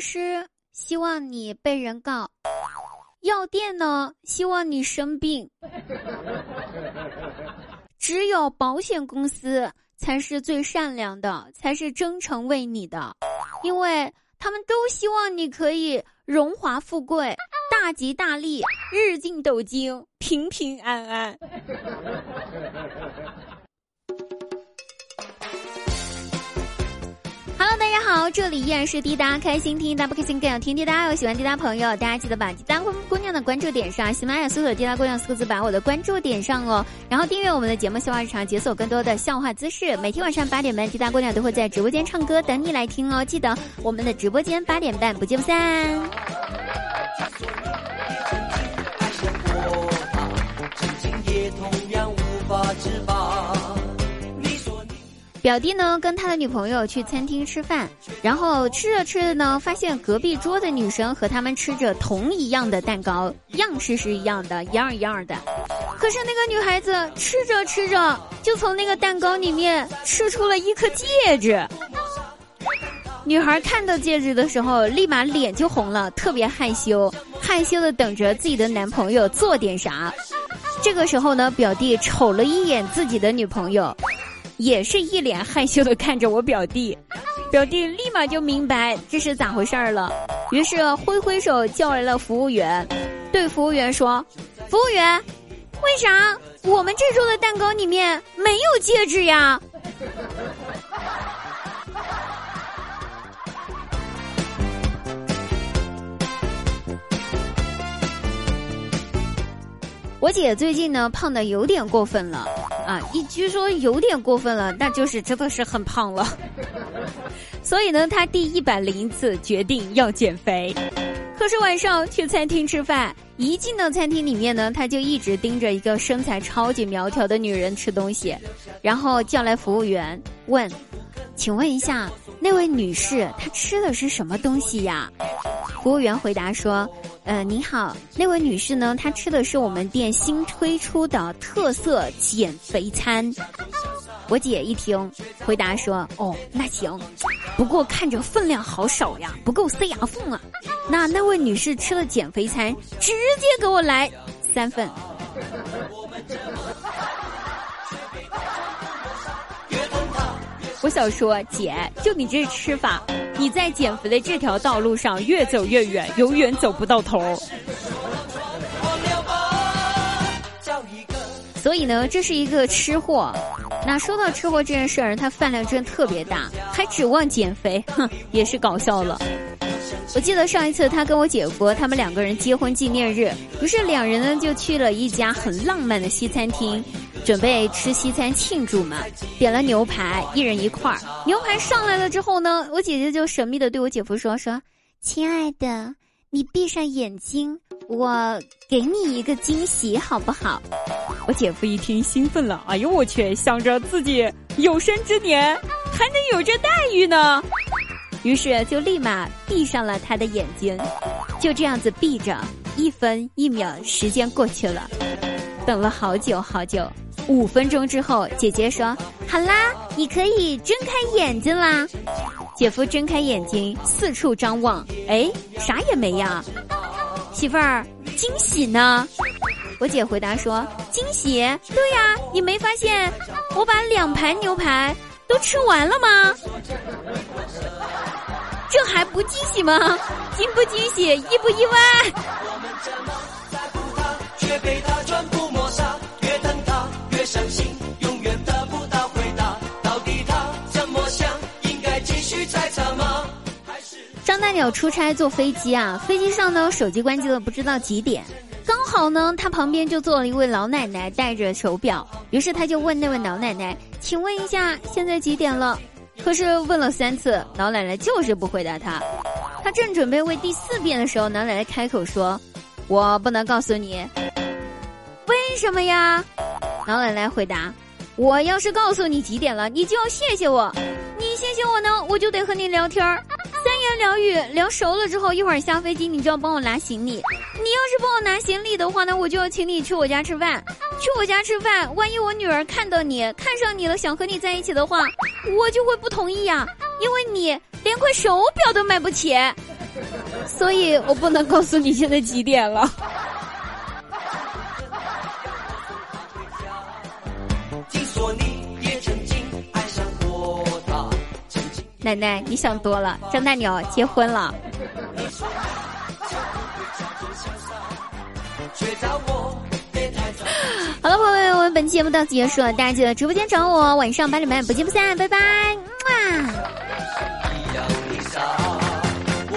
师希望你被人告，药店呢希望你生病，只有保险公司才是最善良的，才是真诚为你的，因为他们都希望你可以荣华富贵、大吉大利、日进斗金、平平安安。好，这里依然是滴答开心听，答不开心更要听滴答。有喜欢滴答朋友，大家记得把滴答姑娘的关注点上，喜马拉雅搜索“滴答姑娘”四个字，把我的关注点上哦。然后订阅我们的节目《笑话日常》，解锁更多的笑话姿势。每天晚上八点半，滴答姑娘都会在直播间唱歌，等你来听哦。记得我们的直播间八点半不见不散。表弟呢，跟他的女朋友去餐厅吃饭，然后吃着吃着呢，发现隔壁桌的女生和他们吃着同一样的蛋糕，样式是一样的，一样一样的。可是那个女孩子吃着吃着，就从那个蛋糕里面吃出了一颗戒指。女孩看到戒指的时候，立马脸就红了，特别害羞，害羞的等着自己的男朋友做点啥。这个时候呢，表弟瞅了一眼自己的女朋友。也是一脸害羞的看着我表弟，表弟立马就明白这是咋回事儿了，于是挥挥手叫来了服务员，对服务员说：“服务员，为啥我们这桌的蛋糕里面没有戒指呀？” 我姐最近呢胖的有点过分了，啊，一据说有点过分了，那就是真的是很胖了。所以呢，他第一百零一次决定要减肥。可是晚上去餐厅吃饭，一进到餐厅里面呢，他就一直盯着一个身材超级苗条的女人吃东西，然后叫来服务员问：“请问一下，那位女士她吃的是什么东西呀？”服务员回答说。呃，你好，那位女士呢？她吃的是我们店新推出的特色减肥餐。我姐一听，回答说：“哦，那行，不过看着分量好少呀，不够塞牙缝啊。那那位女士吃了减肥餐，直接给我来三份。”我想说，姐，就你这吃法。你在减肥的这条道路上越走越远，永远走不到头。所以呢，这是一个吃货。那说到吃货这件事儿，他饭量真的特别大，还指望减肥，哼，也是搞笑了。我记得上一次他跟我姐夫他们两个人结婚纪念日，于是两人呢就去了一家很浪漫的西餐厅。准备吃西餐庆祝嘛，点了牛排，一人一块儿。牛排上来了之后呢，我姐姐就神秘的对我姐夫说：“说，亲爱的，你闭上眼睛，我给你一个惊喜，好不好？”我姐夫一听兴奋了，哎呦我去，想着自己有生之年还能有这待遇呢，于是就立马闭上了他的眼睛，就这样子闭着，一分一秒时间过去了，等了好久好久。五分钟之后，姐姐说：“好啦，你可以睁开眼睛啦。”姐夫睁开眼睛，四处张望，哎，啥也没呀。媳妇儿，惊喜呢？我姐回答说：“惊喜？对呀，你没发现我把两盘牛排都吃完了吗？这还不惊喜吗？惊不惊喜？意不意外？”要出差坐飞机啊，飞机上呢手机关机了，不知道几点。刚好呢，他旁边就坐了一位老奶奶，戴着手表。于是他就问那位老奶奶：“请问一下，现在几点了？”可是问了三次，老奶奶就是不回答他。他正准备问第四遍的时候，老奶奶开口说：“我不能告诉你，为什么呀？”老奶奶回答：“我要是告诉你几点了，你就要谢谢我。你谢谢我呢，我就得和你聊天儿，言两语聊熟了之后，一会儿下飞机你就要帮我拿行李。你要是帮我拿行李的话那，我就要请你去我家吃饭。去我家吃饭，万一我女儿看到你看上你了，想和你在一起的话，我就会不同意呀，因为你连块手表都买不起。”所以我不能告诉你现在几点了。奶奶，你想多了，张大鸟结婚了。好了，朋友们，我们本期节目到此结束了，大家记得直播间找我，晚上八点半不见不散，拜拜。